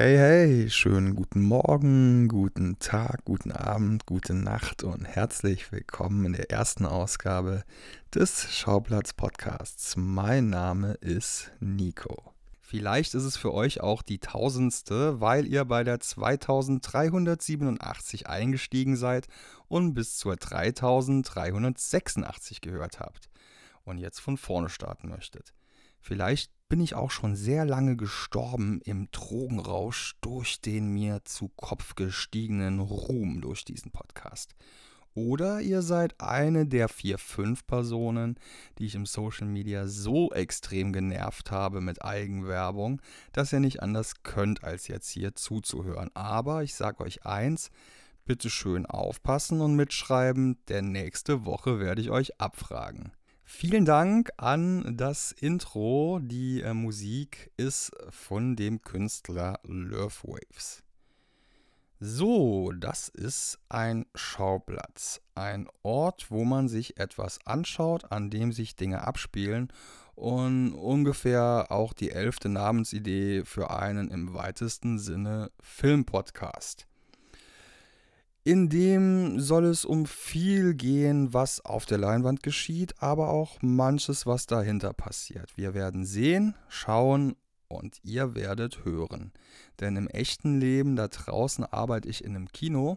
Hey, hey, schönen guten Morgen, guten Tag, guten Abend, gute Nacht und herzlich willkommen in der ersten Ausgabe des Schauplatz Podcasts. Mein Name ist Nico. Vielleicht ist es für euch auch die tausendste, weil ihr bei der 2387 eingestiegen seid und bis zur 3386 gehört habt und jetzt von vorne starten möchtet. Vielleicht bin ich auch schon sehr lange gestorben im Drogenrausch durch den mir zu Kopf gestiegenen Ruhm durch diesen Podcast. Oder ihr seid eine der vier, fünf Personen, die ich im Social Media so extrem genervt habe mit Eigenwerbung, dass ihr nicht anders könnt, als jetzt hier zuzuhören. Aber ich sage euch eins, bitte schön aufpassen und mitschreiben, denn nächste Woche werde ich euch abfragen. Vielen Dank an das Intro. Die äh, Musik ist von dem Künstler Love Waves. So, das ist ein Schauplatz. Ein Ort, wo man sich etwas anschaut, an dem sich Dinge abspielen und ungefähr auch die elfte Namensidee für einen im weitesten Sinne Filmpodcast. In dem soll es um viel gehen, was auf der Leinwand geschieht, aber auch manches, was dahinter passiert. Wir werden sehen, schauen und ihr werdet hören. Denn im echten Leben da draußen arbeite ich in einem Kino,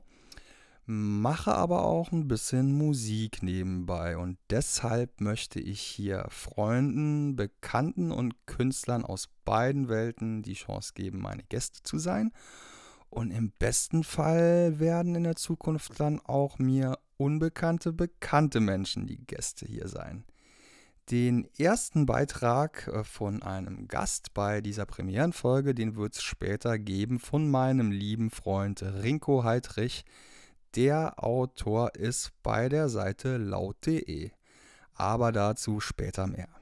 mache aber auch ein bisschen Musik nebenbei und deshalb möchte ich hier Freunden, Bekannten und Künstlern aus beiden Welten die Chance geben, meine Gäste zu sein und im besten Fall werden in der Zukunft dann auch mir unbekannte, bekannte Menschen die Gäste hier sein. Den ersten Beitrag äh, von einem Gast bei dieser Premierenfolge, den wird es später geben von meinem lieben Freund Rinko Heidrich. Der Autor ist bei der Seite laut.de. Aber dazu später mehr.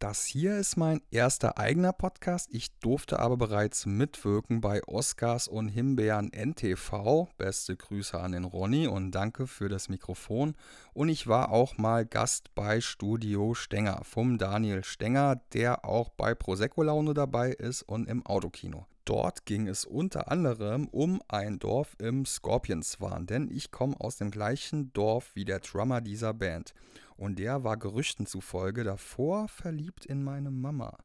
Das hier ist mein erster eigener Podcast. Ich durfte aber bereits mitwirken bei Oscars und Himbeeren NTV. Beste Grüße an den Ronny und danke für das Mikrofon. Und ich war auch mal Gast bei Studio Stenger vom Daniel Stenger, der auch bei Prosecco Laune dabei ist und im Autokino. Dort ging es unter anderem um ein Dorf im Scorpions-Wahn, denn ich komme aus dem gleichen Dorf wie der Drummer dieser Band. Und der war Gerüchten zufolge davor verliebt in meine Mama.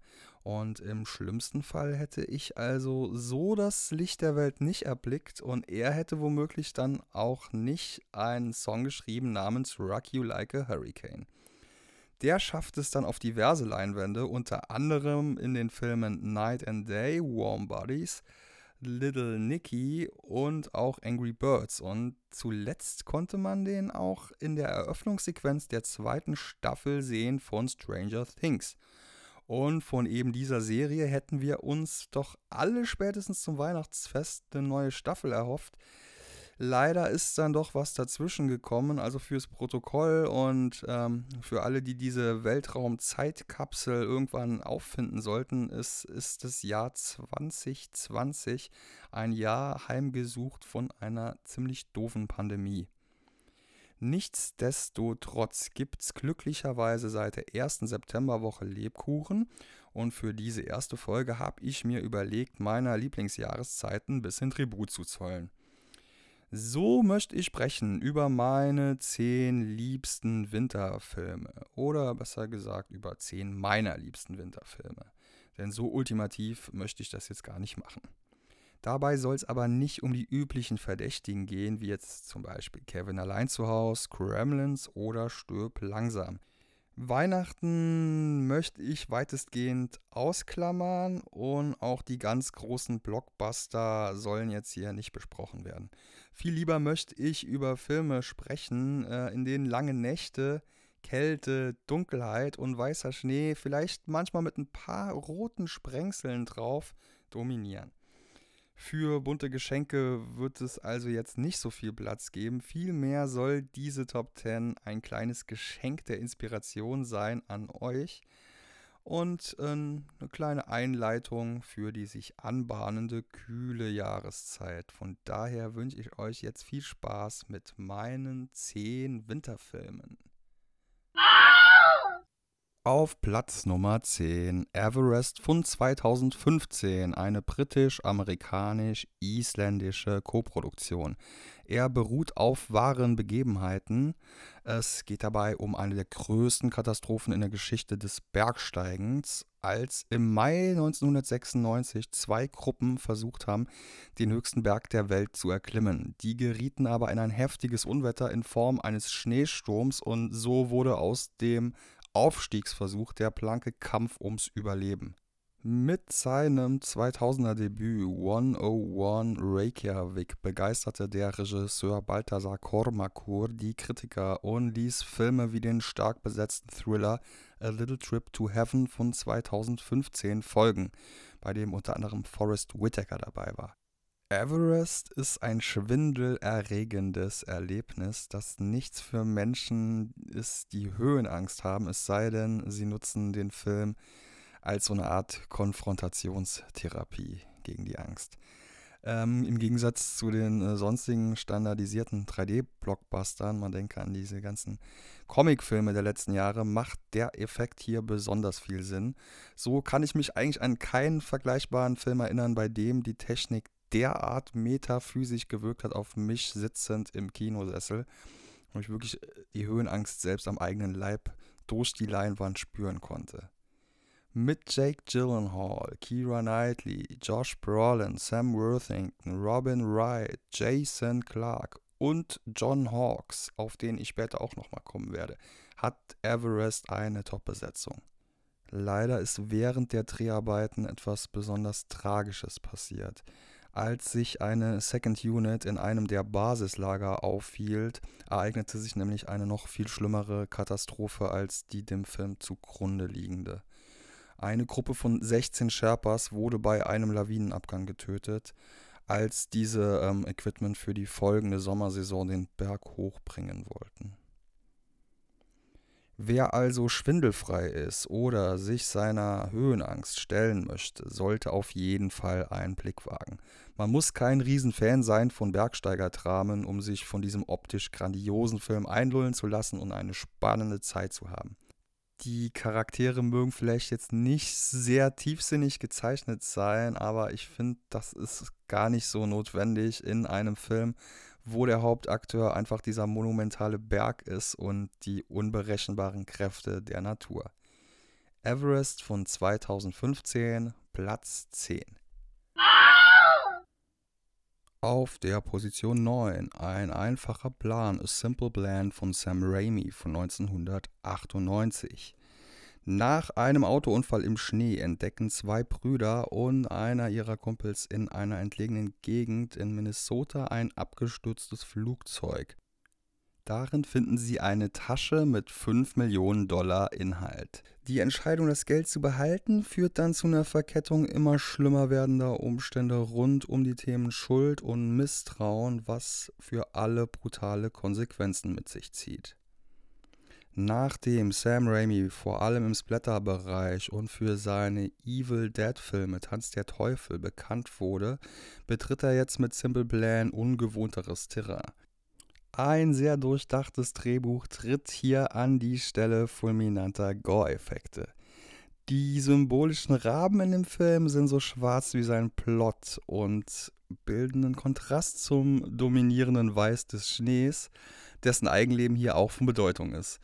Und im schlimmsten Fall hätte ich also so das Licht der Welt nicht erblickt und er hätte womöglich dann auch nicht einen Song geschrieben namens Rock You Like a Hurricane. Der schafft es dann auf diverse Leinwände, unter anderem in den Filmen Night and Day, Warm Bodies, Little Nicky und auch Angry Birds. Und zuletzt konnte man den auch in der Eröffnungssequenz der zweiten Staffel sehen von Stranger Things. Und von eben dieser Serie hätten wir uns doch alle spätestens zum Weihnachtsfest eine neue Staffel erhofft. Leider ist dann doch was dazwischen gekommen, also fürs Protokoll und ähm, für alle, die diese Weltraum-Zeitkapsel irgendwann auffinden sollten, ist, ist das Jahr 2020 ein Jahr heimgesucht von einer ziemlich doofen Pandemie. Nichtsdestotrotz gibt es glücklicherweise seit der ersten Septemberwoche Lebkuchen und für diese erste Folge habe ich mir überlegt, meiner Lieblingsjahreszeiten ein bisschen Tribut zu zollen. So möchte ich sprechen über meine zehn liebsten Winterfilme. Oder besser gesagt über zehn meiner liebsten Winterfilme. Denn so ultimativ möchte ich das jetzt gar nicht machen. Dabei soll es aber nicht um die üblichen Verdächtigen gehen, wie jetzt zum Beispiel Kevin allein zu Hause, Kremlins oder Stirb langsam. Weihnachten möchte ich weitestgehend ausklammern und auch die ganz großen Blockbuster sollen jetzt hier nicht besprochen werden. Viel lieber möchte ich über Filme sprechen, äh, in denen lange Nächte, Kälte, Dunkelheit und weißer Schnee vielleicht manchmal mit ein paar roten Sprengseln drauf dominieren. Für bunte Geschenke wird es also jetzt nicht so viel Platz geben. Vielmehr soll diese Top 10 ein kleines Geschenk der Inspiration sein an euch und äh, eine kleine Einleitung für die sich anbahnende kühle Jahreszeit. Von daher wünsche ich euch jetzt viel Spaß mit meinen 10 Winterfilmen. Auf Platz Nummer 10 Everest von 2015, eine britisch-amerikanisch-isländische Koproduktion. Er beruht auf wahren Begebenheiten. Es geht dabei um eine der größten Katastrophen in der Geschichte des Bergsteigens, als im Mai 1996 zwei Gruppen versucht haben, den höchsten Berg der Welt zu erklimmen. Die gerieten aber in ein heftiges Unwetter in Form eines Schneesturms und so wurde aus dem Aufstiegsversuch der Planke Kampf ums Überleben. Mit seinem 2000er Debüt 101 Reykjavik begeisterte der Regisseur Balthasar Kormakur die Kritiker und ließ Filme wie den stark besetzten Thriller A Little Trip to Heaven von 2015 folgen, bei dem unter anderem Forrest Whitaker dabei war. Everest ist ein schwindelerregendes Erlebnis, das nichts für Menschen ist, die Höhenangst haben, es sei denn, sie nutzen den Film als so eine Art Konfrontationstherapie gegen die Angst. Ähm, Im Gegensatz zu den äh, sonstigen standardisierten 3D-Blockbustern, man denke an diese ganzen Comicfilme der letzten Jahre, macht der Effekt hier besonders viel Sinn. So kann ich mich eigentlich an keinen vergleichbaren Film erinnern, bei dem die Technik derart metaphysisch gewirkt hat auf mich sitzend im Kinosessel und ich wirklich äh, die Höhenangst selbst am eigenen Leib durch die Leinwand spüren konnte. Mit Jake Gyllenhaal, Keira Knightley, Josh Brolin, Sam Worthington, Robin Wright, Jason Clark und John Hawkes, auf den ich später auch nochmal kommen werde, hat Everest eine Top-Besetzung. Leider ist während der Dreharbeiten etwas besonders Tragisches passiert als sich eine Second Unit in einem der Basislager aufhielt, ereignete sich nämlich eine noch viel schlimmere Katastrophe als die dem Film zugrunde liegende. Eine Gruppe von 16 Sherpas wurde bei einem Lawinenabgang getötet, als diese ähm, Equipment für die folgende Sommersaison den Berg hochbringen wollten. Wer also schwindelfrei ist oder sich seiner Höhenangst stellen möchte, sollte auf jeden Fall einen Blick wagen. Man muss kein Riesenfan sein von Bergsteigerdramen, um sich von diesem optisch grandiosen Film einlullen zu lassen und eine spannende Zeit zu haben. Die Charaktere mögen vielleicht jetzt nicht sehr tiefsinnig gezeichnet sein, aber ich finde, das ist gar nicht so notwendig in einem Film, wo der Hauptakteur einfach dieser monumentale Berg ist und die unberechenbaren Kräfte der Natur. Everest von 2015, Platz 10. Auf der Position 9 ein einfacher Plan, A Simple Plan von Sam Raimi von 1998. Nach einem Autounfall im Schnee entdecken zwei Brüder und einer ihrer Kumpels in einer entlegenen Gegend in Minnesota ein abgestürztes Flugzeug. Darin finden sie eine Tasche mit 5 Millionen Dollar Inhalt. Die Entscheidung, das Geld zu behalten, führt dann zu einer Verkettung immer schlimmer werdender Umstände rund um die Themen Schuld und Misstrauen, was für alle brutale Konsequenzen mit sich zieht. Nachdem Sam Raimi vor allem im Splatter-Bereich und für seine Evil Dead-Filme Tanz der Teufel bekannt wurde, betritt er jetzt mit Simple Plan ungewohnteres Terrain. Ein sehr durchdachtes Drehbuch tritt hier an die Stelle fulminanter Gore-Effekte. Die symbolischen Raben in dem Film sind so schwarz wie sein Plot und bilden einen Kontrast zum dominierenden Weiß des Schnees, dessen Eigenleben hier auch von Bedeutung ist.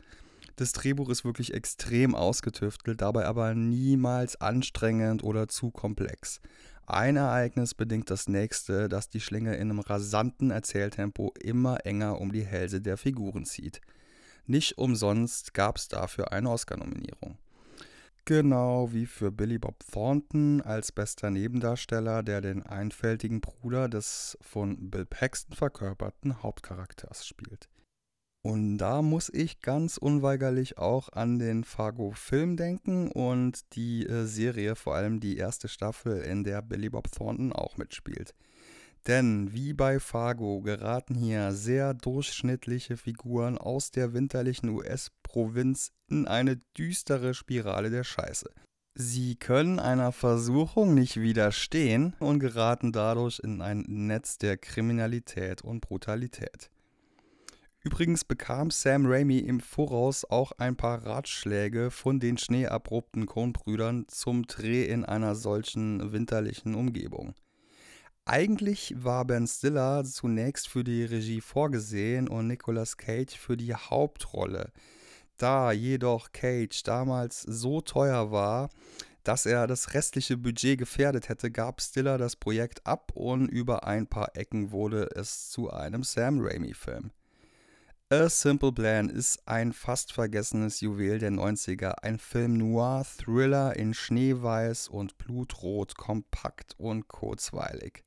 Das Drehbuch ist wirklich extrem ausgetüftelt, dabei aber niemals anstrengend oder zu komplex. Ein Ereignis bedingt das nächste, das die Schlinge in einem rasanten Erzähltempo immer enger um die Hälse der Figuren zieht. Nicht umsonst gab es dafür eine Oscar-Nominierung. Genau wie für Billy Bob Thornton als bester Nebendarsteller, der den einfältigen Bruder des von Bill Paxton verkörperten Hauptcharakters spielt. Und da muss ich ganz unweigerlich auch an den Fargo-Film denken und die äh, Serie, vor allem die erste Staffel, in der Billy Bob Thornton auch mitspielt. Denn wie bei Fargo geraten hier sehr durchschnittliche Figuren aus der winterlichen US-Provinz in eine düstere Spirale der Scheiße. Sie können einer Versuchung nicht widerstehen und geraten dadurch in ein Netz der Kriminalität und Brutalität. Übrigens bekam Sam Raimi im Voraus auch ein paar Ratschläge von den schneeabrupten Coen-Brüdern zum Dreh in einer solchen winterlichen Umgebung. Eigentlich war Ben Stiller zunächst für die Regie vorgesehen und Nicolas Cage für die Hauptrolle. Da jedoch Cage damals so teuer war, dass er das restliche Budget gefährdet hätte, gab Stiller das Projekt ab und über ein paar Ecken wurde es zu einem Sam Raimi-Film. A Simple Plan ist ein fast vergessenes Juwel der 90er, ein Film noir, Thriller in Schneeweiß und Blutrot, kompakt und kurzweilig.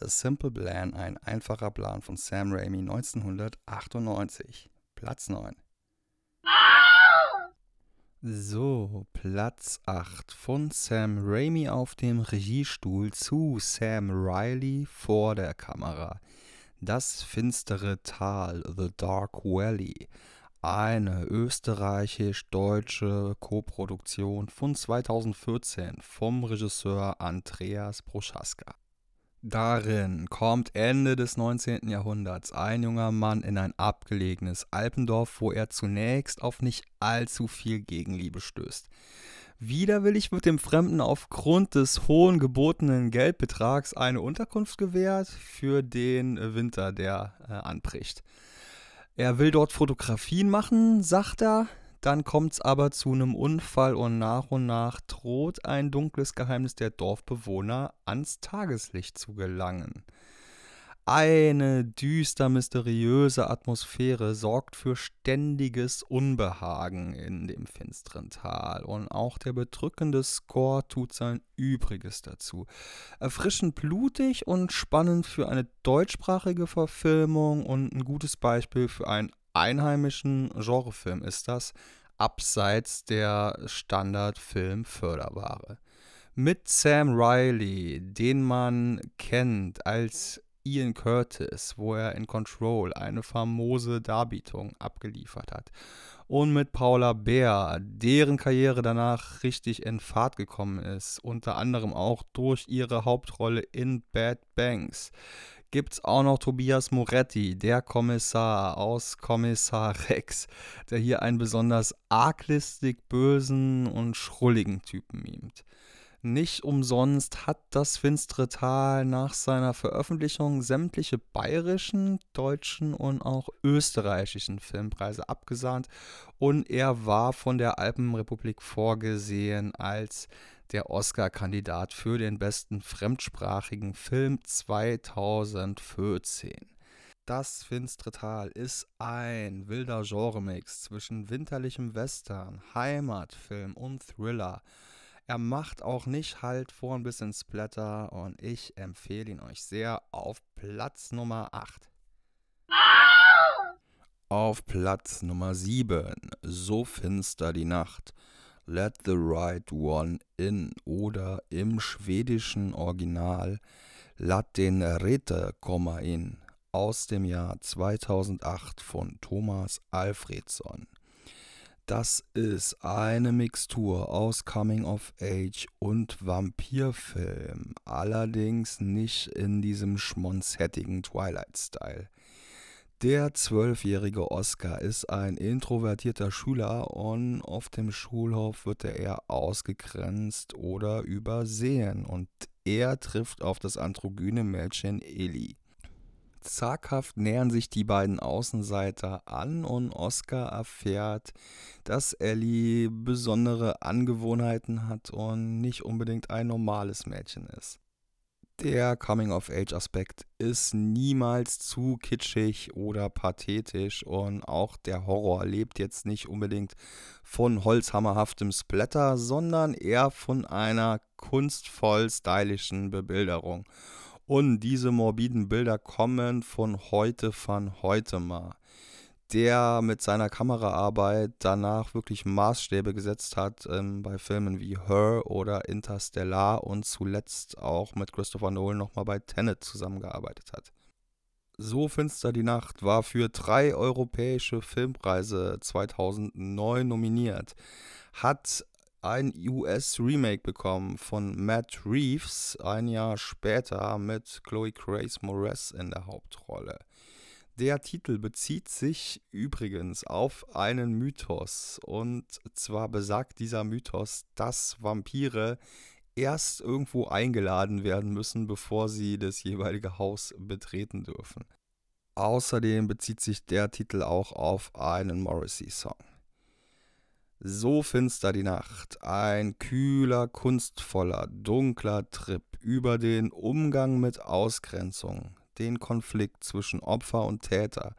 A Simple Plan, ein einfacher Plan von Sam Raimi 1998. Platz 9. So, Platz 8 von Sam Raimi auf dem Regiestuhl zu Sam Riley vor der Kamera. Das finstere Tal, The Dark Valley. Eine österreichisch-deutsche Koproduktion von 2014 vom Regisseur Andreas Proschaska. Darin kommt Ende des 19. Jahrhunderts ein junger Mann in ein abgelegenes Alpendorf, wo er zunächst auf nicht allzu viel Gegenliebe stößt. Widerwillig wird dem Fremden aufgrund des hohen gebotenen Geldbetrags eine Unterkunft gewährt für den Winter, der äh, anbricht. Er will dort Fotografien machen, sagt er. Dann kommt es aber zu einem Unfall und nach und nach droht ein dunkles Geheimnis der Dorfbewohner ans Tageslicht zu gelangen. Eine düster mysteriöse Atmosphäre sorgt für ständiges Unbehagen in dem finsteren Tal und auch der bedrückende Score tut sein Übriges dazu. Erfrischend blutig und spannend für eine deutschsprachige Verfilmung und ein gutes Beispiel für einen einheimischen Genrefilm ist das, abseits der Standardfilm-Förderware. Mit Sam Riley, den man kennt als Ian Curtis, wo er in Control eine famose Darbietung abgeliefert hat. Und mit Paula Bär, deren Karriere danach richtig in Fahrt gekommen ist, unter anderem auch durch ihre Hauptrolle in Bad Banks. Gibt es auch noch Tobias Moretti, der Kommissar aus Kommissar Rex, der hier einen besonders arglistig bösen und schrulligen Typen mimt. Nicht umsonst hat das Finstere Tal nach seiner Veröffentlichung sämtliche bayerischen, deutschen und auch österreichischen Filmpreise abgesahnt und er war von der Alpenrepublik vorgesehen als der Oscar-Kandidat für den besten fremdsprachigen Film 2014. Das Finstere Tal ist ein wilder Genremix zwischen winterlichem Western, Heimatfilm und Thriller – er macht auch nicht halt vor ein bisschen Splatter und ich empfehle ihn euch sehr auf Platz Nummer 8. Auf Platz Nummer 7, So finster die Nacht, Let the Right One In oder im schwedischen Original Lat den Rete komma in aus dem Jahr 2008 von Thomas Alfredsson. Das ist eine Mixtur aus Coming of Age und Vampirfilm, allerdings nicht in diesem schmonzettigen Twilight-Style. Der zwölfjährige Oscar ist ein introvertierter Schüler und auf dem Schulhof wird er eher ausgegrenzt oder übersehen und er trifft auf das androgyne Mädchen Ellie. Zaghaft nähern sich die beiden Außenseiter an und Oscar erfährt, dass Ellie besondere Angewohnheiten hat und nicht unbedingt ein normales Mädchen ist. Der Coming-of-Age-Aspekt ist niemals zu kitschig oder pathetisch und auch der Horror lebt jetzt nicht unbedingt von holzhammerhaftem Splatter, sondern eher von einer kunstvoll stylischen Bebilderung. Und diese morbiden Bilder kommen von heute von heute mal, der mit seiner Kameraarbeit danach wirklich Maßstäbe gesetzt hat ähm, bei Filmen wie Her oder Interstellar und zuletzt auch mit Christopher Nolan nochmal bei Tenet zusammengearbeitet hat. So finster die Nacht war für drei europäische Filmpreise 2009 nominiert, hat ein US-Remake bekommen von Matt Reeves ein Jahr später mit Chloe Grace Moretz in der Hauptrolle. Der Titel bezieht sich übrigens auf einen Mythos. Und zwar besagt dieser Mythos, dass Vampire erst irgendwo eingeladen werden müssen, bevor sie das jeweilige Haus betreten dürfen. Außerdem bezieht sich der Titel auch auf einen Morrissey-Song. So finster die Nacht, ein kühler, kunstvoller, dunkler Trip über den Umgang mit Ausgrenzung, den Konflikt zwischen Opfer und Täter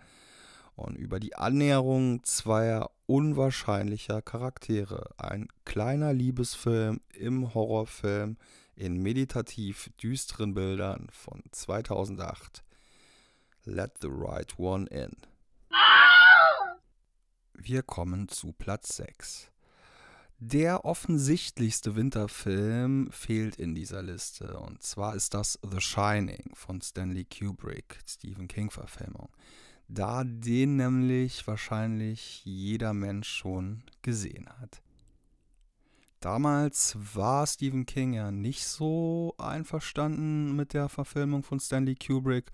und über die Annäherung zweier unwahrscheinlicher Charaktere. Ein kleiner Liebesfilm im Horrorfilm in meditativ düsteren Bildern von 2008. Let the Right One In. Wir kommen zu Platz 6. Der offensichtlichste Winterfilm fehlt in dieser Liste und zwar ist das The Shining von Stanley Kubrick, Stephen King-Verfilmung. Da den nämlich wahrscheinlich jeder Mensch schon gesehen hat. Damals war Stephen King ja nicht so einverstanden mit der Verfilmung von Stanley Kubrick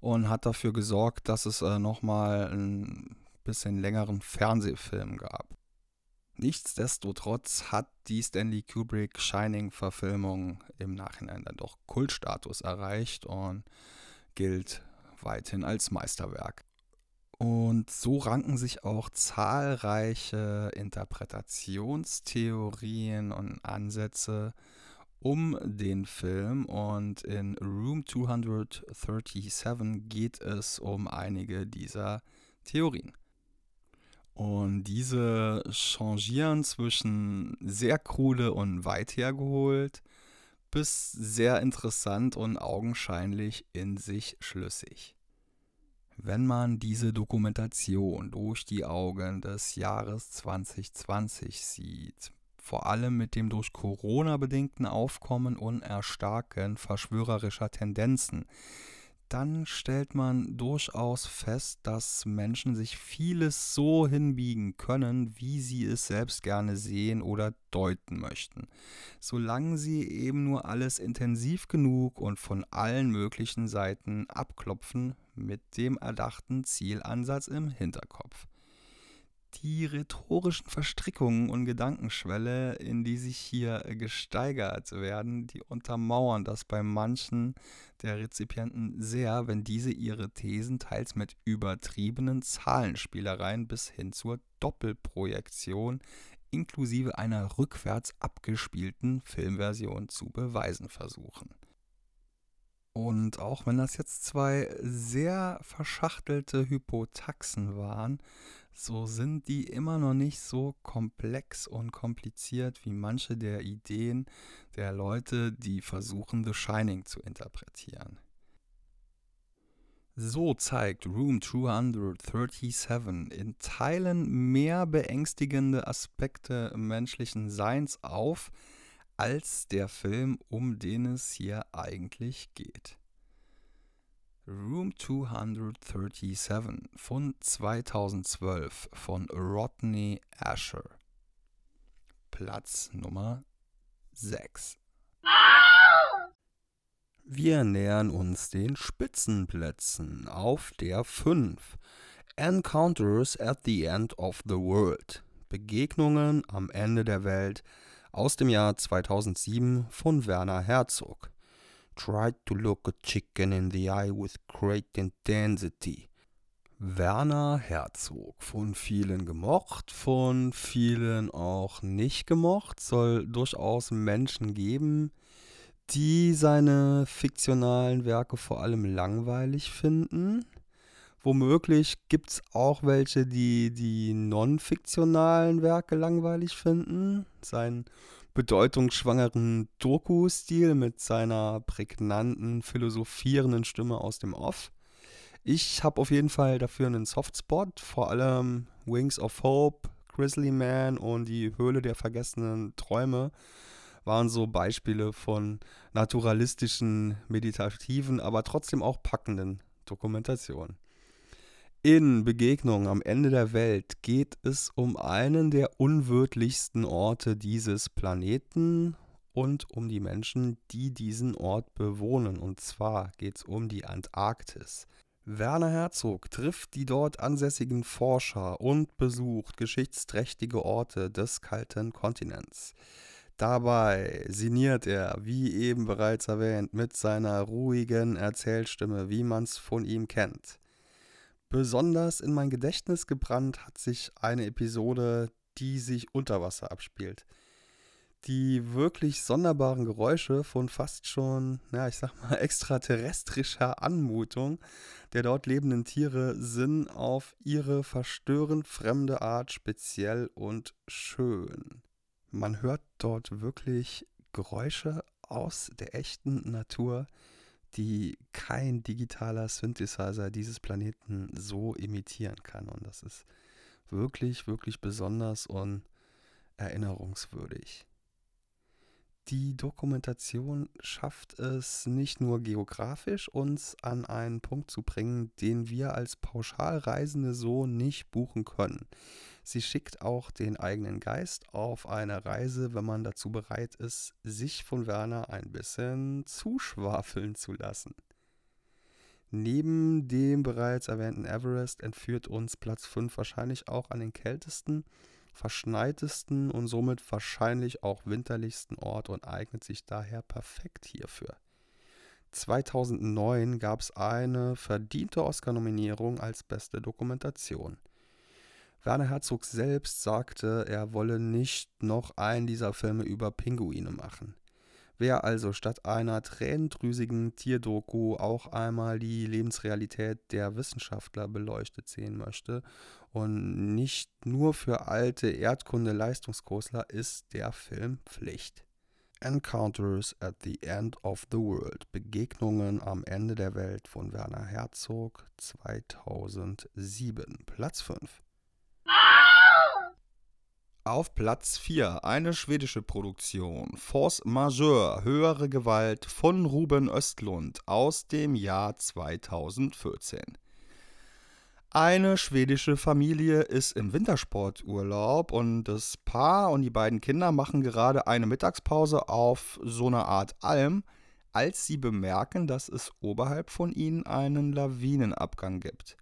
und hat dafür gesorgt, dass es äh, nochmal ein bisschen längeren Fernsehfilm gab. Nichtsdestotrotz hat die Stanley Kubrick Shining-Verfilmung im Nachhinein dann doch Kultstatus erreicht und gilt weithin als Meisterwerk. Und so ranken sich auch zahlreiche Interpretationstheorien und Ansätze um den Film und in Room 237 geht es um einige dieser Theorien. Und diese changieren zwischen sehr krude und weit hergeholt bis sehr interessant und augenscheinlich in sich schlüssig. Wenn man diese Dokumentation durch die Augen des Jahres 2020 sieht, vor allem mit dem durch Corona bedingten Aufkommen und Erstarken verschwörerischer Tendenzen, dann stellt man durchaus fest, dass Menschen sich vieles so hinbiegen können, wie sie es selbst gerne sehen oder deuten möchten, solange sie eben nur alles intensiv genug und von allen möglichen Seiten abklopfen mit dem erdachten Zielansatz im Hinterkopf die rhetorischen Verstrickungen und Gedankenschwelle, in die sich hier gesteigert werden, die untermauern das bei manchen der Rezipienten sehr, wenn diese ihre Thesen teils mit übertriebenen Zahlenspielereien bis hin zur Doppelprojektion inklusive einer rückwärts abgespielten Filmversion zu beweisen versuchen. Und auch wenn das jetzt zwei sehr verschachtelte Hypotaxen waren, so sind die immer noch nicht so komplex und kompliziert wie manche der Ideen der Leute, die versuchen, The Shining zu interpretieren. So zeigt Room 237 in Teilen mehr beängstigende Aspekte menschlichen Seins auf, als der Film, um den es hier eigentlich geht. Room 237 von 2012 von Rodney Asher. Platz Nummer 6. Wir nähern uns den Spitzenplätzen auf der 5. Encounters at the End of the World. Begegnungen am Ende der Welt aus dem Jahr 2007 von Werner Herzog tried to look a chicken in the eye with great intensity. Werner Herzog, von vielen gemocht, von vielen auch nicht gemocht, soll durchaus Menschen geben, die seine fiktionalen Werke vor allem langweilig finden. Womöglich gibt es auch welche, die die non-fiktionalen Werke langweilig finden. Sein bedeutungsschwangeren Doku-Stil mit seiner prägnanten, philosophierenden Stimme aus dem Off. Ich habe auf jeden Fall dafür einen Softspot, vor allem Wings of Hope, Grizzly Man und die Höhle der vergessenen Träume waren so Beispiele von naturalistischen, meditativen, aber trotzdem auch packenden Dokumentationen. In Begegnung am Ende der Welt geht es um einen der unwirtlichsten Orte dieses Planeten und um die Menschen, die diesen Ort bewohnen. Und zwar geht es um die Antarktis. Werner Herzog trifft die dort ansässigen Forscher und besucht geschichtsträchtige Orte des kalten Kontinents. Dabei sinniert er, wie eben bereits erwähnt, mit seiner ruhigen Erzählstimme, wie man's von ihm kennt. Besonders in mein Gedächtnis gebrannt hat sich eine Episode, die sich unter Wasser abspielt. Die wirklich sonderbaren Geräusche von fast schon, ja, ich sag mal, extraterrestrischer Anmutung der dort lebenden Tiere sind auf ihre verstörend fremde Art speziell und schön man hört dort wirklich Geräusche aus der echten Natur, die kein digitaler Synthesizer dieses Planeten so imitieren kann. Und das ist wirklich, wirklich besonders und erinnerungswürdig. Die Dokumentation schafft es nicht nur geografisch, uns an einen Punkt zu bringen, den wir als Pauschalreisende so nicht buchen können. Sie schickt auch den eigenen Geist auf eine Reise, wenn man dazu bereit ist, sich von Werner ein bisschen zuschwafeln zu lassen. Neben dem bereits erwähnten Everest entführt uns Platz 5 wahrscheinlich auch an den kältesten verschneitesten und somit wahrscheinlich auch winterlichsten Ort und eignet sich daher perfekt hierfür. 2009 gab es eine verdiente Oscar-Nominierung als beste Dokumentation. Werner Herzog selbst sagte, er wolle nicht noch einen dieser Filme über Pinguine machen. Wer also statt einer tränendrüsigen Tierdoku auch einmal die Lebensrealität der Wissenschaftler beleuchtet sehen möchte und nicht nur für alte Erdkunde-Leistungskursler, ist der Film Pflicht. Encounters at the End of the World. Begegnungen am Ende der Welt von Werner Herzog 2007. Platz 5. Auf Platz 4 eine schwedische Produktion, Force Majeure, höhere Gewalt von Ruben Östlund aus dem Jahr 2014. Eine schwedische Familie ist im Wintersporturlaub und das Paar und die beiden Kinder machen gerade eine Mittagspause auf so einer Art Alm, als sie bemerken, dass es oberhalb von ihnen einen Lawinenabgang gibt.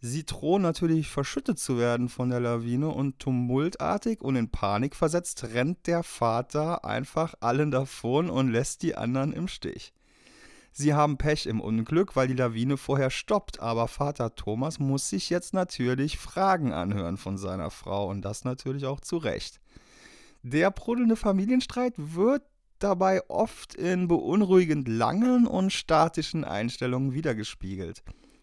Sie drohen natürlich verschüttet zu werden von der Lawine und tumultartig und in Panik versetzt rennt der Vater einfach allen davon und lässt die anderen im Stich. Sie haben Pech im Unglück, weil die Lawine vorher stoppt, aber Vater Thomas muss sich jetzt natürlich Fragen anhören von seiner Frau und das natürlich auch zu Recht. Der brodelnde Familienstreit wird dabei oft in beunruhigend langen und statischen Einstellungen wiedergespiegelt.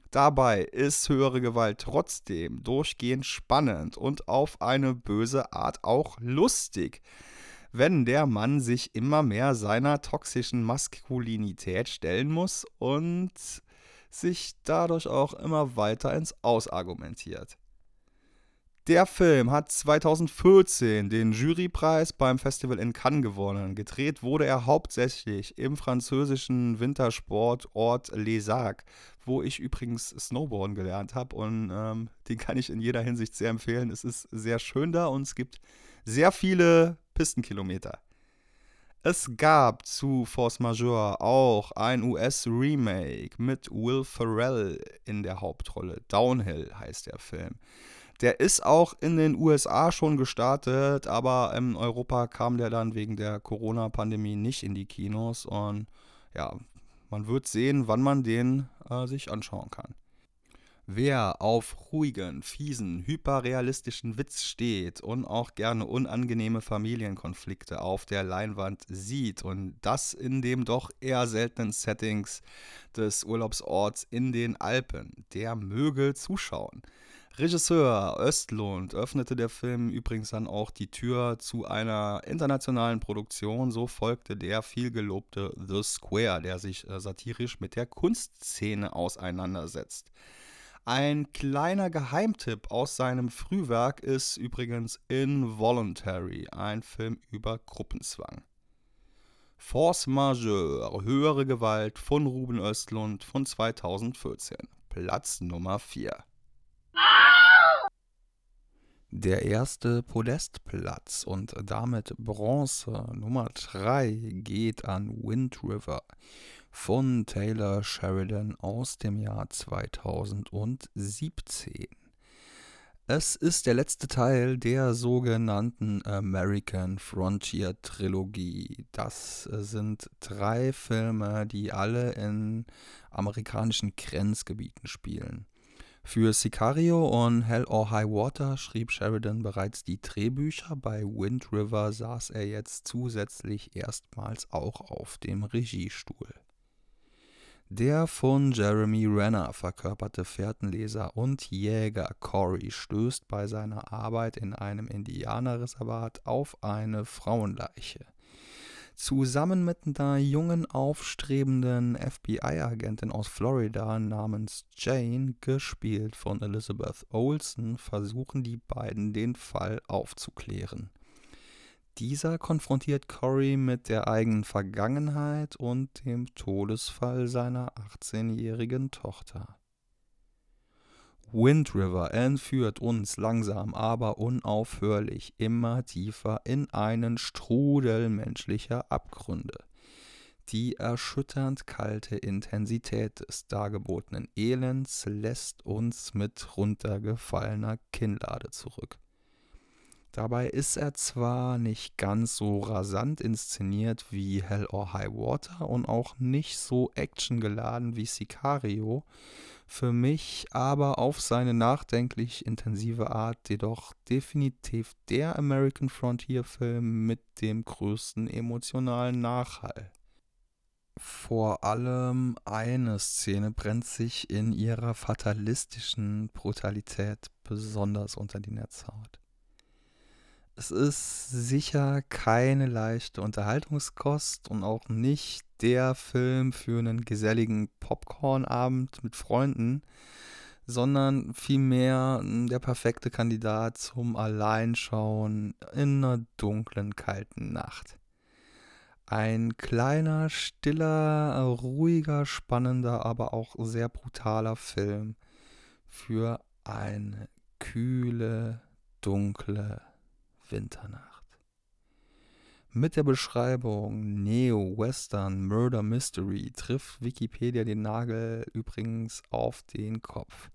Dabei ist höhere Gewalt trotzdem durchgehend spannend und auf eine böse Art auch lustig, wenn der Mann sich immer mehr seiner toxischen Maskulinität stellen muss und sich dadurch auch immer weiter ins Ausargumentiert. Der Film hat 2014 den Jurypreis beim Festival in Cannes gewonnen. Gedreht wurde er hauptsächlich im französischen Wintersportort Les Arcs, wo ich übrigens Snowboarden gelernt habe und ähm, den kann ich in jeder Hinsicht sehr empfehlen. Es ist sehr schön da und es gibt sehr viele Pistenkilometer. Es gab zu Force Majeure auch ein US-Remake mit Will Ferrell in der Hauptrolle. Downhill heißt der Film. Der ist auch in den USA schon gestartet, aber in Europa kam der dann wegen der Corona-Pandemie nicht in die Kinos. Und ja, man wird sehen, wann man den äh, sich anschauen kann. Wer auf ruhigen, fiesen, hyperrealistischen Witz steht und auch gerne unangenehme Familienkonflikte auf der Leinwand sieht und das in dem doch eher seltenen Settings des Urlaubsorts in den Alpen, der möge zuschauen. Regisseur Östlund öffnete der Film übrigens dann auch die Tür zu einer internationalen Produktion. So folgte der vielgelobte The Square, der sich äh, satirisch mit der Kunstszene auseinandersetzt. Ein kleiner Geheimtipp aus seinem Frühwerk ist übrigens Involuntary, ein Film über Gruppenzwang. Force Majeure, höhere Gewalt von Ruben Östlund von 2014, Platz Nummer 4. Der erste Podestplatz und damit Bronze Nummer 3 geht an Wind River von Taylor Sheridan aus dem Jahr 2017. Es ist der letzte Teil der sogenannten American Frontier Trilogie. Das sind drei Filme, die alle in amerikanischen Grenzgebieten spielen. Für Sicario und Hell or High Water schrieb Sheridan bereits die Drehbücher, bei Wind River saß er jetzt zusätzlich erstmals auch auf dem Regiestuhl. Der von Jeremy Renner verkörperte Fährtenleser und Jäger Cory stößt bei seiner Arbeit in einem Indianerreservat auf eine Frauenleiche. Zusammen mit einer jungen, aufstrebenden FBI-Agentin aus Florida namens Jane, gespielt von Elizabeth Olsen, versuchen die beiden den Fall aufzuklären. Dieser konfrontiert Cory mit der eigenen Vergangenheit und dem Todesfall seiner 18-jährigen Tochter. Wind River entführt uns langsam, aber unaufhörlich immer tiefer in einen Strudel menschlicher Abgründe. Die erschütternd kalte Intensität des dargebotenen Elends lässt uns mit runtergefallener Kinnlade zurück. Dabei ist er zwar nicht ganz so rasant inszeniert wie Hell or High Water und auch nicht so actiongeladen wie Sicario, für mich aber auf seine nachdenklich intensive Art jedoch definitiv der American Frontier Film mit dem größten emotionalen Nachhall. Vor allem eine Szene brennt sich in ihrer fatalistischen Brutalität besonders unter die Netzhaut. Es ist sicher keine leichte Unterhaltungskost und auch nicht der Film für einen geselligen Popcornabend mit Freunden, sondern vielmehr der perfekte Kandidat zum Alleinschauen in einer dunklen, kalten Nacht. Ein kleiner, stiller, ruhiger, spannender, aber auch sehr brutaler Film für eine kühle, dunkle Winternacht. Mit der Beschreibung Neo-Western Murder Mystery trifft Wikipedia den Nagel übrigens auf den Kopf.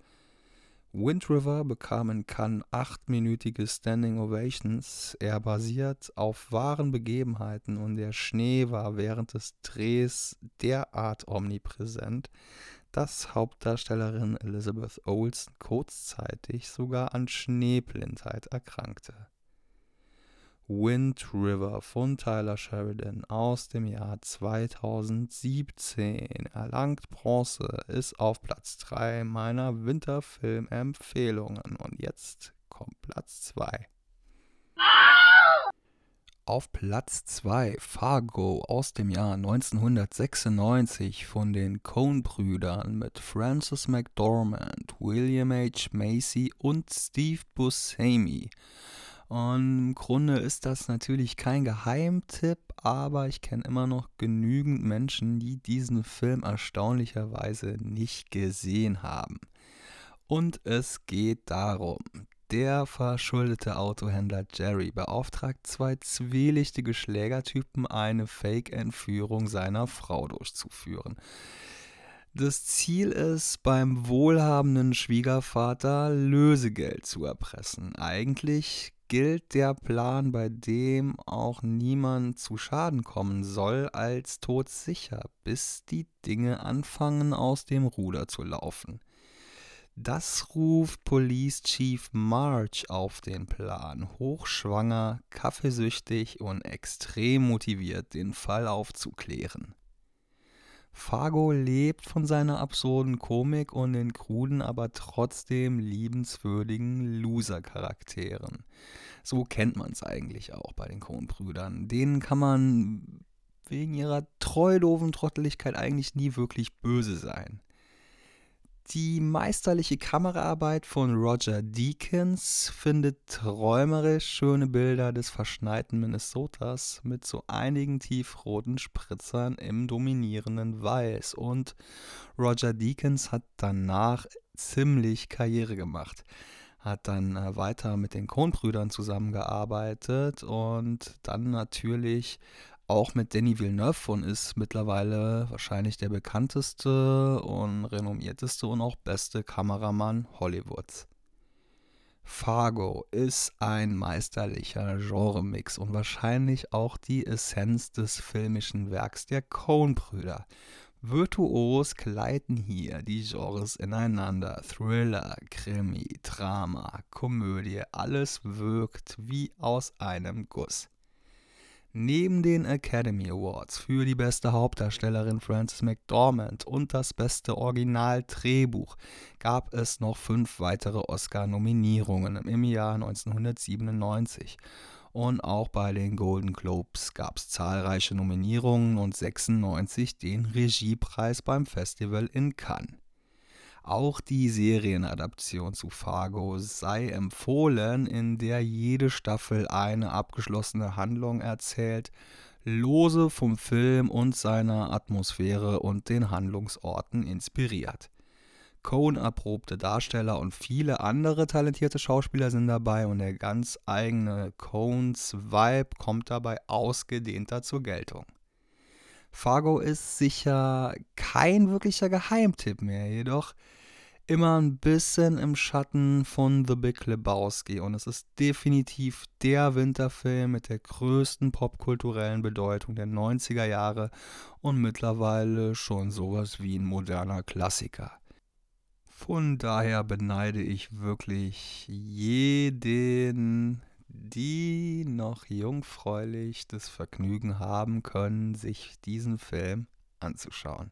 Wind River bekam in Cannes achtminütige Standing Ovations. Er basiert auf wahren Begebenheiten und der Schnee war während des Drehs derart omnipräsent, dass Hauptdarstellerin Elizabeth Olsen kurzzeitig sogar an Schneeblindheit erkrankte. Wind River von Tyler Sheridan aus dem Jahr 2017 erlangt Bronze, ist auf Platz 3 meiner Winterfilm-Empfehlungen. Und jetzt kommt Platz 2. Auf Platz 2 Fargo aus dem Jahr 1996 von den Coen-Brüdern mit Francis McDormand, William H. Macy und Steve Buscemi. Und im Grunde ist das natürlich kein Geheimtipp, aber ich kenne immer noch genügend Menschen, die diesen Film erstaunlicherweise nicht gesehen haben. Und es geht darum, der verschuldete Autohändler Jerry beauftragt zwei zwielichtige Schlägertypen, eine Fake-Entführung seiner Frau durchzuführen. Das Ziel ist, beim wohlhabenden Schwiegervater Lösegeld zu erpressen. Eigentlich gilt der Plan, bei dem auch niemand zu Schaden kommen soll, als todsicher, bis die Dinge anfangen aus dem Ruder zu laufen. Das ruft Police Chief March auf den Plan, hochschwanger, kaffeesüchtig und extrem motiviert, den Fall aufzuklären. Fargo lebt von seiner absurden Komik und den kruden, aber trotzdem liebenswürdigen Loser-Charakteren. So kennt man es eigentlich auch bei den Coen-Brüdern. Denen kann man wegen ihrer treu doofen Trotteligkeit eigentlich nie wirklich böse sein. Die meisterliche Kameraarbeit von Roger Deakins findet träumerisch schöne Bilder des verschneiten Minnesotas mit so einigen tiefroten Spritzern im dominierenden Weiß. Und Roger Deakins hat danach ziemlich Karriere gemacht. hat dann äh, weiter mit den Coen-Brüdern zusammengearbeitet und dann natürlich auch mit Danny Villeneuve und ist mittlerweile wahrscheinlich der bekannteste und renommierteste und auch beste Kameramann Hollywoods. Fargo ist ein meisterlicher Genremix und wahrscheinlich auch die Essenz des filmischen Werks der Coen-Brüder. Virtuos gleiten hier die Genres ineinander. Thriller, Krimi, Drama, Komödie, alles wirkt wie aus einem Guss. Neben den Academy Awards für die beste Hauptdarstellerin Frances McDormand und das beste Originaldrehbuch gab es noch fünf weitere Oscar-Nominierungen im Jahr 1997. Und auch bei den Golden Globes gab es zahlreiche Nominierungen und 96 den Regiepreis beim Festival in Cannes. Auch die Serienadaption zu Fargo sei empfohlen, in der jede Staffel eine abgeschlossene Handlung erzählt, lose vom Film und seiner Atmosphäre und den Handlungsorten inspiriert. Cohen erprobte Darsteller und viele andere talentierte Schauspieler sind dabei und der ganz eigene Coens Vibe kommt dabei ausgedehnter zur Geltung. Fargo ist sicher kein wirklicher Geheimtipp mehr, jedoch immer ein bisschen im Schatten von The Big Lebowski und es ist definitiv der Winterfilm mit der größten popkulturellen Bedeutung der 90er Jahre und mittlerweile schon sowas wie ein moderner Klassiker. Von daher beneide ich wirklich jeden, die noch jungfräulich das Vergnügen haben können, sich diesen Film anzuschauen.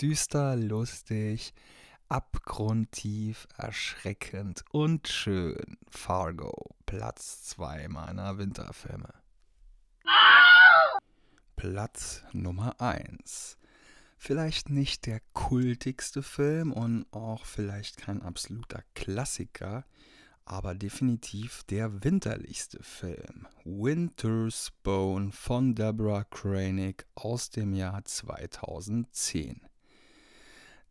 Düster, lustig, abgrundtief, erschreckend und schön. Fargo, Platz 2 meiner Winterfilme. Platz Nummer 1. Vielleicht nicht der kultigste Film und auch vielleicht kein absoluter Klassiker, aber definitiv der winterlichste Film. Winter's Bone von Deborah Kranig aus dem Jahr 2010.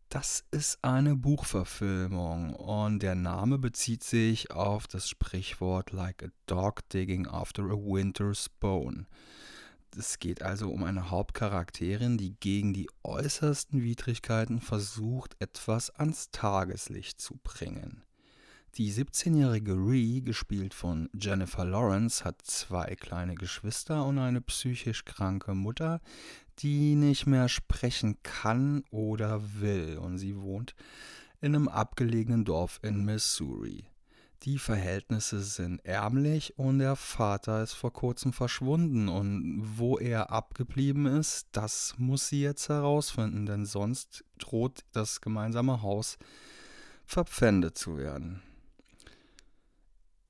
Das ist eine Buchverfilmung und der Name bezieht sich auf das Sprichwort Like a dog digging after a winter's bone. Es geht also um eine Hauptcharakterin, die gegen die äußersten Widrigkeiten versucht, etwas ans Tageslicht zu bringen. Die 17-jährige Ree, gespielt von Jennifer Lawrence, hat zwei kleine Geschwister und eine psychisch kranke Mutter, die nicht mehr sprechen kann oder will. Und sie wohnt in einem abgelegenen Dorf in Missouri. Die Verhältnisse sind ärmlich und der Vater ist vor kurzem verschwunden. Und wo er abgeblieben ist, das muss sie jetzt herausfinden, denn sonst droht das gemeinsame Haus verpfändet zu werden.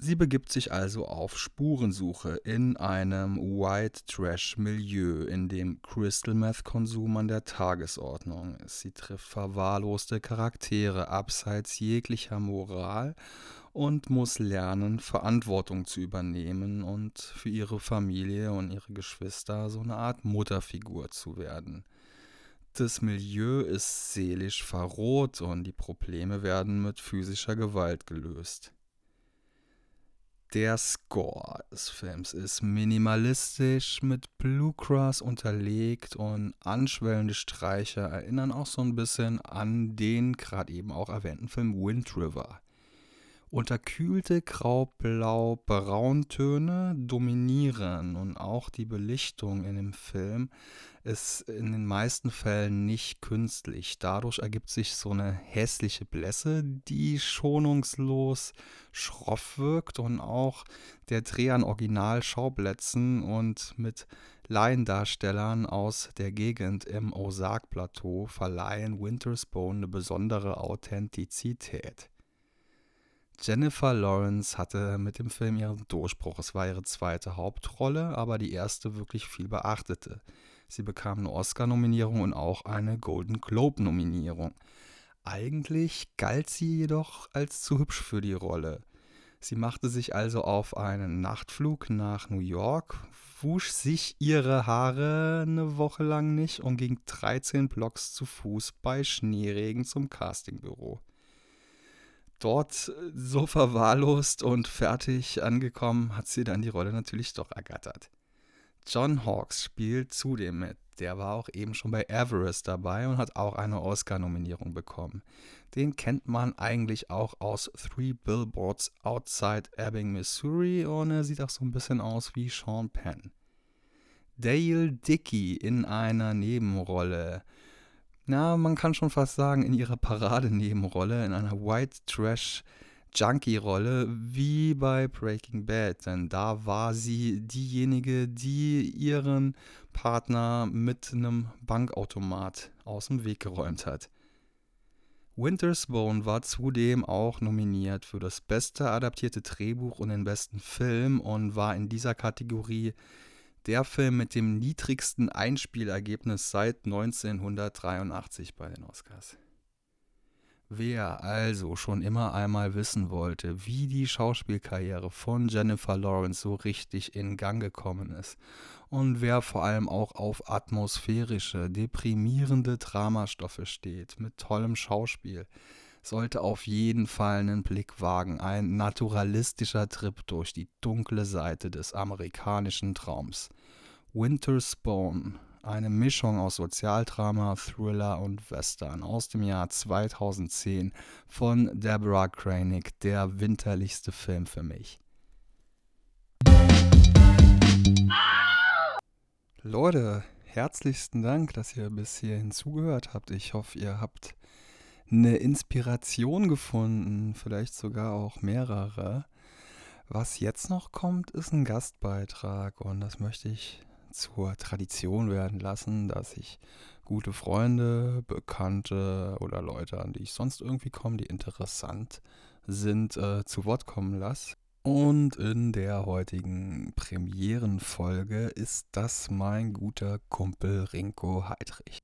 Sie begibt sich also auf Spurensuche in einem White Trash Milieu, in dem Crystal Meth Konsum an der Tagesordnung ist. Sie trifft verwahrloste Charaktere abseits jeglicher Moral und muss lernen, Verantwortung zu übernehmen und für ihre Familie und ihre Geschwister so eine Art Mutterfigur zu werden. Das Milieu ist seelisch verroht und die Probleme werden mit physischer Gewalt gelöst. Der Score des Films ist minimalistisch mit Bluegrass unterlegt und anschwellende Streicher erinnern auch so ein bisschen an den gerade eben auch erwähnten Film Wind River. Unterkühlte Grau-Blau-Brauntöne dominieren und auch die Belichtung in dem Film ist in den meisten Fällen nicht künstlich. Dadurch ergibt sich so eine hässliche Blässe, die schonungslos schroff wirkt und auch der Dreh an Originalschauplätzen und mit Laiendarstellern aus der Gegend im Ozark-Plateau verleihen Winter's Bone eine besondere Authentizität. Jennifer Lawrence hatte mit dem Film ihren Durchbruch. Es war ihre zweite Hauptrolle, aber die erste wirklich viel beachtete. Sie bekam eine Oscar-Nominierung und auch eine Golden Globe-Nominierung. Eigentlich galt sie jedoch als zu hübsch für die Rolle. Sie machte sich also auf einen Nachtflug nach New York, wusch sich ihre Haare eine Woche lang nicht und ging 13 Blocks zu Fuß bei Schneeregen zum Castingbüro. Dort so verwahrlost und fertig angekommen, hat sie dann die Rolle natürlich doch ergattert. John Hawkes spielt zudem mit. Der war auch eben schon bei Everest dabei und hat auch eine Oscar-Nominierung bekommen. Den kennt man eigentlich auch aus Three Billboards Outside Ebbing, Missouri und er sieht auch so ein bisschen aus wie Sean Penn. Dale Dickey in einer Nebenrolle. Na, man kann schon fast sagen, in ihrer Paradenebenrolle, in einer White Trash Junkie-Rolle, wie bei Breaking Bad. Denn da war sie diejenige, die ihren Partner mit einem Bankautomat aus dem Weg geräumt hat. Winter's Bone war zudem auch nominiert für das beste adaptierte Drehbuch und den besten Film und war in dieser Kategorie der Film mit dem niedrigsten Einspielergebnis seit 1983 bei den Oscars. Wer also schon immer einmal wissen wollte, wie die Schauspielkarriere von Jennifer Lawrence so richtig in Gang gekommen ist und wer vor allem auch auf atmosphärische, deprimierende Dramastoffe steht, mit tollem Schauspiel, sollte auf jeden Fall einen Blick wagen, ein naturalistischer Trip durch die dunkle Seite des amerikanischen Traums. Winter's Bone eine Mischung aus Sozialdrama, Thriller und Western aus dem Jahr 2010 von Deborah Kranig, der winterlichste Film für mich. Leute, herzlichsten Dank, dass ihr bis hierhin zugehört habt. Ich hoffe, ihr habt eine Inspiration gefunden, vielleicht sogar auch mehrere. Was jetzt noch kommt, ist ein Gastbeitrag und das möchte ich zur Tradition werden lassen, dass ich gute Freunde, Bekannte oder Leute, an die ich sonst irgendwie komme, die interessant sind, äh, zu Wort kommen lasse. Und in der heutigen Premierenfolge ist das mein guter Kumpel Rinko Heidrich.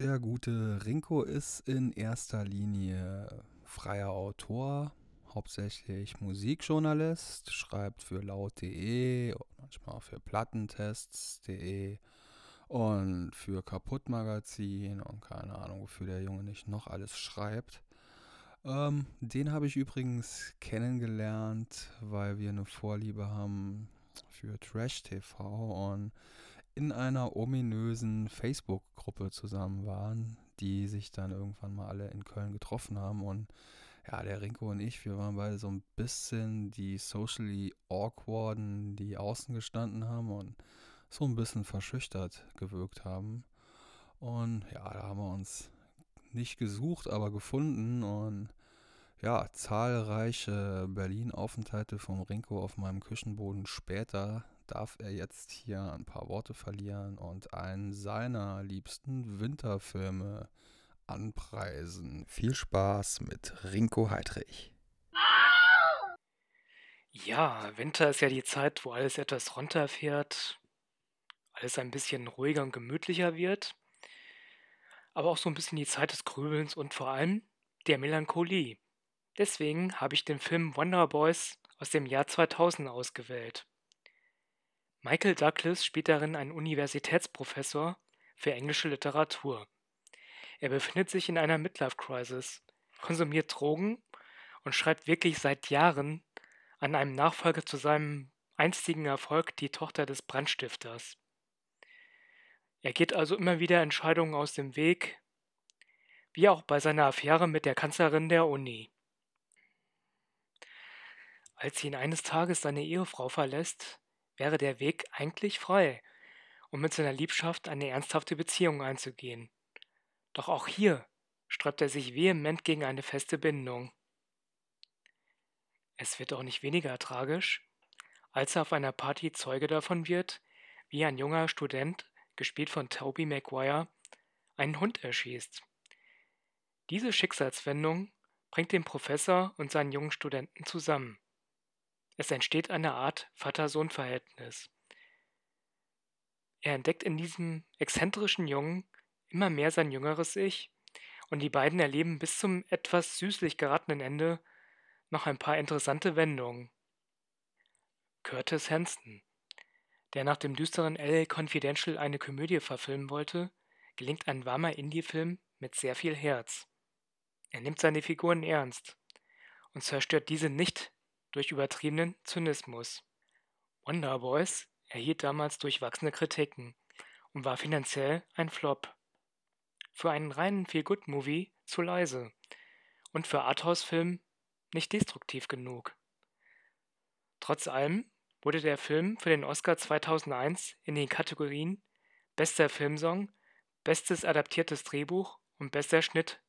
Der gute Rinko ist in erster Linie freier Autor, hauptsächlich Musikjournalist, schreibt für laut.de, manchmal für plattentests.de und für Kaputtmagazin und keine Ahnung, wofür der Junge nicht noch alles schreibt. Ähm, den habe ich übrigens kennengelernt, weil wir eine Vorliebe haben für Trash TV und in einer ominösen Facebook-Gruppe zusammen waren, die sich dann irgendwann mal alle in Köln getroffen haben und ja, der Rinko und ich, wir waren beide so ein bisschen die socially awkwarden, die außen gestanden haben und so ein bisschen verschüchtert gewirkt haben. Und ja, da haben wir uns nicht gesucht, aber gefunden und ja, zahlreiche Berlin-Aufenthalte vom Rinko auf meinem Küchenboden später darf er jetzt hier ein paar Worte verlieren und einen seiner liebsten Winterfilme anpreisen. Viel Spaß mit Rinko Heidrich. Ja, Winter ist ja die Zeit, wo alles etwas runterfährt, alles ein bisschen ruhiger und gemütlicher wird, aber auch so ein bisschen die Zeit des Grübelns und vor allem der Melancholie. Deswegen habe ich den Film Wonder Boys aus dem Jahr 2000 ausgewählt. Michael Douglas spielt darin einen Universitätsprofessor für englische Literatur. Er befindet sich in einer Midlife-Crisis, konsumiert Drogen und schreibt wirklich seit Jahren an einem Nachfolger zu seinem einstigen Erfolg Die Tochter des Brandstifters. Er geht also immer wieder Entscheidungen aus dem Weg, wie auch bei seiner Affäre mit der Kanzlerin der Uni. Als ihn eines Tages seine Ehefrau verlässt, wäre der Weg eigentlich frei, um mit seiner Liebschaft eine ernsthafte Beziehung einzugehen. Doch auch hier sträubt er sich vehement gegen eine feste Bindung. Es wird auch nicht weniger tragisch, als er auf einer Party Zeuge davon wird, wie ein junger Student, gespielt von Toby Maguire, einen Hund erschießt. Diese Schicksalswendung bringt den Professor und seinen jungen Studenten zusammen. Es entsteht eine Art Vater-Sohn-Verhältnis. Er entdeckt in diesem exzentrischen Jungen immer mehr sein jüngeres Ich, und die beiden erleben bis zum etwas süßlich geratenen Ende noch ein paar interessante Wendungen. Curtis Hanson, der nach dem düsteren LA Confidential eine Komödie verfilmen wollte, gelingt ein warmer Indie-Film mit sehr viel Herz. Er nimmt seine Figuren ernst und zerstört diese nicht durch übertriebenen Zynismus. Wonder Boys erhielt damals durchwachsene Kritiken und war finanziell ein Flop. Für einen reinen Feel-Good-Movie zu leise und für Arthouse-Film nicht destruktiv genug. Trotz allem wurde der Film für den Oscar 2001 in den Kategorien Bester Filmsong, Bestes adaptiertes Drehbuch und Bester Schnitt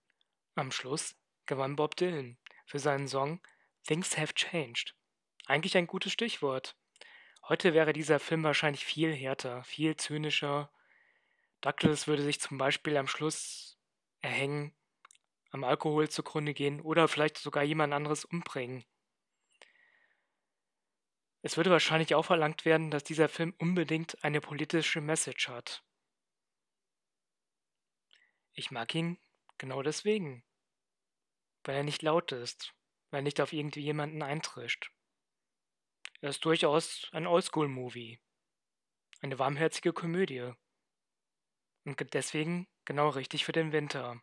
am Schluss gewann Bob Dylan für seinen Song Things Have Changed. Eigentlich ein gutes Stichwort. Heute wäre dieser Film wahrscheinlich viel härter, viel zynischer. Douglas würde sich zum Beispiel am Schluss erhängen, am Alkohol zugrunde gehen oder vielleicht sogar jemand anderes umbringen. Es würde wahrscheinlich auch verlangt werden, dass dieser Film unbedingt eine politische Message hat. Ich mag ihn genau deswegen. Weil er nicht laut ist, weil er nicht auf irgendjemanden eintrischt. Er ist durchaus ein Oldschool-Movie. Eine warmherzige Komödie. Und deswegen genau richtig für den Winter.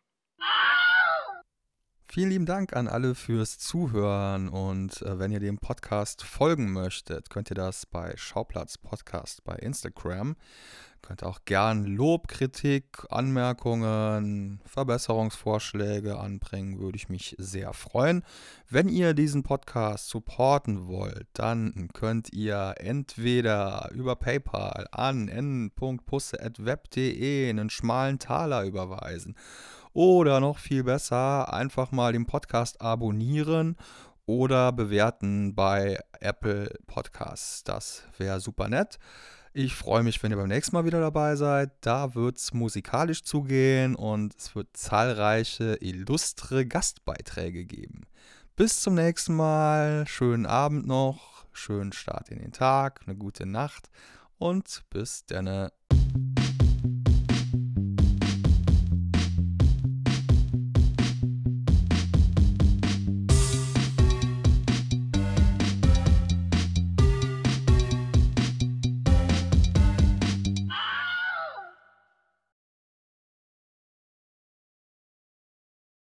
Vielen lieben Dank an alle fürs Zuhören und äh, wenn ihr dem Podcast folgen möchtet, könnt ihr das bei Schauplatz Podcast bei Instagram. Könnt auch gern Lob, Kritik, Anmerkungen, Verbesserungsvorschläge anbringen, würde ich mich sehr freuen. Wenn ihr diesen Podcast supporten wollt, dann könnt ihr entweder über PayPal an n.pusse.web.de einen schmalen Taler überweisen oder noch viel besser, einfach mal den Podcast abonnieren oder bewerten bei Apple Podcasts. Das wäre super nett. Ich freue mich, wenn ihr beim nächsten Mal wieder dabei seid. Da wird es musikalisch zugehen und es wird zahlreiche illustre Gastbeiträge geben. Bis zum nächsten Mal. Schönen Abend noch, schönen Start in den Tag, eine gute Nacht und bis denne.